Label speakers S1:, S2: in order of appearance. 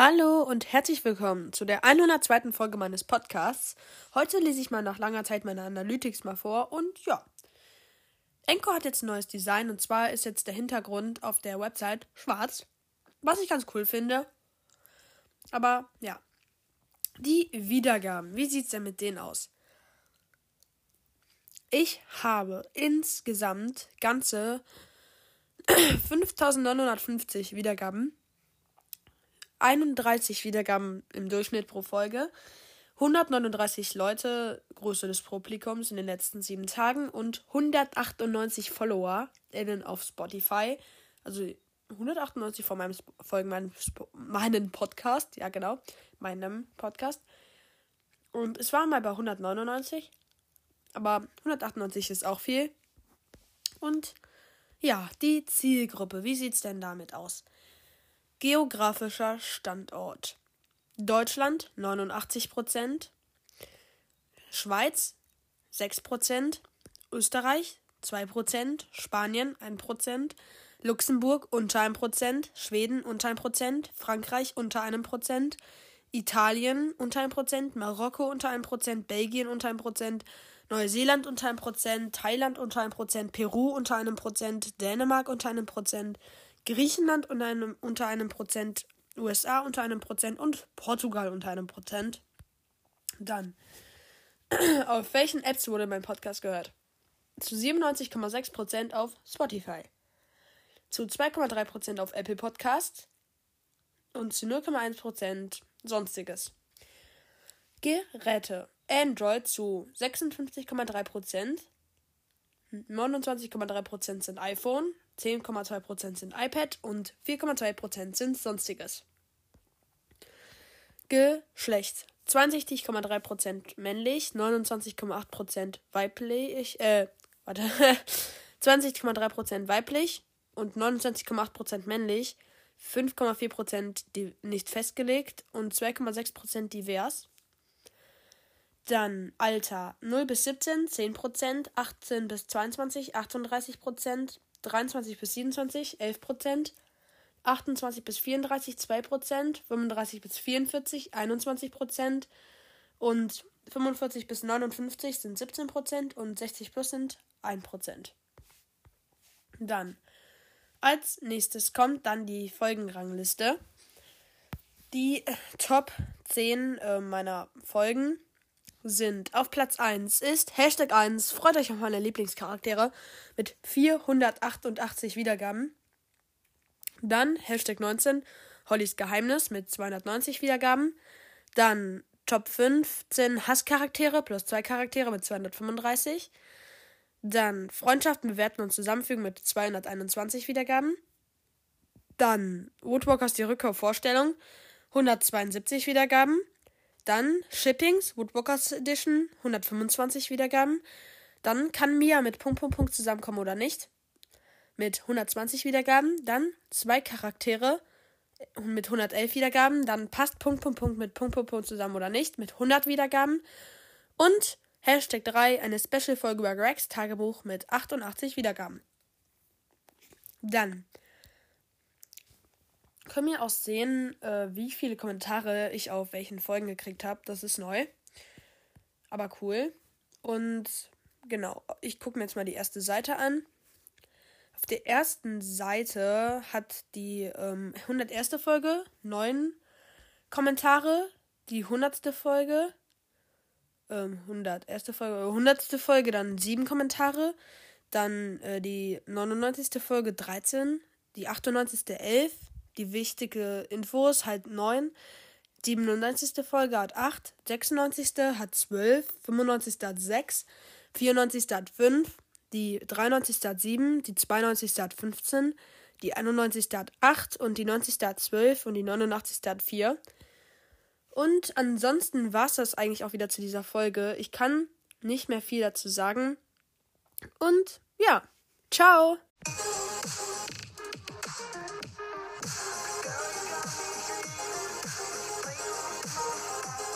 S1: Hallo und herzlich willkommen zu der 102. Folge meines Podcasts. Heute lese ich mal nach langer Zeit meine Analytics mal vor und ja. Enko hat jetzt ein neues Design und zwar ist jetzt der Hintergrund auf der Website schwarz, was ich ganz cool finde. Aber ja. Die Wiedergaben, wie sieht es denn mit denen aus? Ich habe insgesamt ganze 5950 Wiedergaben 31 Wiedergaben im Durchschnitt pro Folge, 139 Leute, Größe des Publikums in den letzten sieben Tagen und 198 Follower innen auf Spotify. Also 198 von meinem Folgen meinem, meinen Podcast, ja genau, meinem Podcast. Und es war mal bei 199, aber 198 ist auch viel. Und ja, die Zielgruppe, wie sieht es denn damit aus? Geografischer Standort: Deutschland 89% Schweiz 6% Österreich 2% Spanien 1% Luxemburg unter 1% Schweden unter 1% Frankreich unter 1% Italien unter 1% Marokko unter 1% Belgien unter 1% Neuseeland unter 1% Thailand unter 1% Peru unter 1% Dänemark unter 1 Griechenland unter einem, unter einem Prozent, USA unter einem Prozent und Portugal unter einem Prozent. Dann, auf welchen Apps wurde mein Podcast gehört? Zu 97,6% auf Spotify. Zu 2,3% auf Apple Podcast. Und zu 0,1% sonstiges. Geräte. Android zu 56,3%. 29,3% sind iPhone, 10,2% sind iPad und 4,2% sind sonstiges. Geschlecht 62,3% männlich, 29,8% weiblich, äh, warte, 20,3% weiblich und 29,8% männlich, 5,4% nicht festgelegt und 2,6% divers. Dann Alter 0 bis 17 10%, 18 bis 22 38%, 23 bis 27 11 Prozent, 28 bis 34 2 Prozent, 35 bis 44 21 Prozent und 45 bis 59 sind 17 Prozent und 60 plus sind 1 Prozent. Dann als nächstes kommt dann die Folgenrangliste. Die äh, Top 10 äh, meiner Folgen sind auf Platz 1 ist Hashtag 1, freut euch auf meine Lieblingscharaktere mit 488 Wiedergaben. Dann Hashtag 19, Hollys Geheimnis mit 290 Wiedergaben. Dann Top 15 Hasscharaktere plus 2 Charaktere mit 235. Dann Freundschaften bewerten und zusammenfügen mit 221 Wiedergaben. Dann Woodwalkers die Rückkehr Vorstellung 172 Wiedergaben. Dann Shippings, Woodwalkers Edition, 125 Wiedergaben. Dann kann Mia mit Punkt, Punkt, Punkt zusammenkommen oder nicht. Mit 120 Wiedergaben. Dann zwei Charaktere mit 111 Wiedergaben. Dann passt Punkt, Punkt, Punkt mit Punkt, Punkt, Punkt zusammen oder nicht. Mit 100 Wiedergaben. Und Hashtag 3, eine Special-Folge über Gregs Tagebuch mit 88 Wiedergaben. Dann können wir auch sehen, äh, wie viele Kommentare ich auf welchen Folgen gekriegt habe. Das ist neu. Aber cool. Und genau, ich gucke mir jetzt mal die erste Seite an. Auf der ersten Seite hat die ähm, 101. Folge neun Kommentare. Die 100. Folge, ähm, 101. Folge, 100. Folge dann sieben Kommentare. Dann äh, die 99. Folge 13. Die 98. 11 die wichtige Infos halt 9. 97. Folge hat 8, 96. hat 12, 95. hat 6, 94. hat 5, die 93. hat 7, die 92. hat 15, die 91. hat 8 und die 90. hat 12 und die 89. hat 4. Und ansonsten war es das eigentlich auch wieder zu dieser Folge. Ich kann nicht mehr viel dazu sagen. Und ja, ciao!